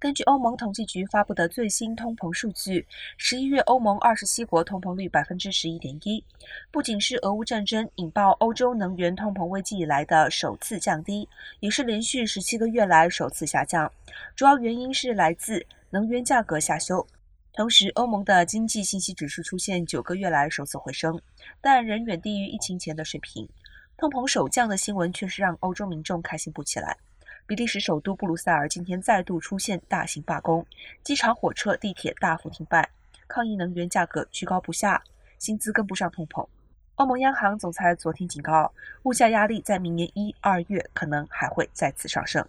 根据欧盟统计局发布的最新通膨数据，十一月欧盟二十七国通膨率百分之十一点一，不仅是俄乌战争引爆欧洲能源通膨危机以来的首次降低，也是连续十七个月来首次下降。主要原因是来自能源价格下修，同时欧盟的经济信息指数出现九个月来首次回升，但仍远低于疫情前的水平。通膨首降的新闻确实让欧洲民众开心不起来。比利时首都布鲁塞尔今天再度出现大型罢工，机场、火车、地铁大幅停摆，抗议能源价格居高不下，薪资跟不上通膨。欧盟央行总裁昨天警告，物价压力在明年一二月可能还会再次上升。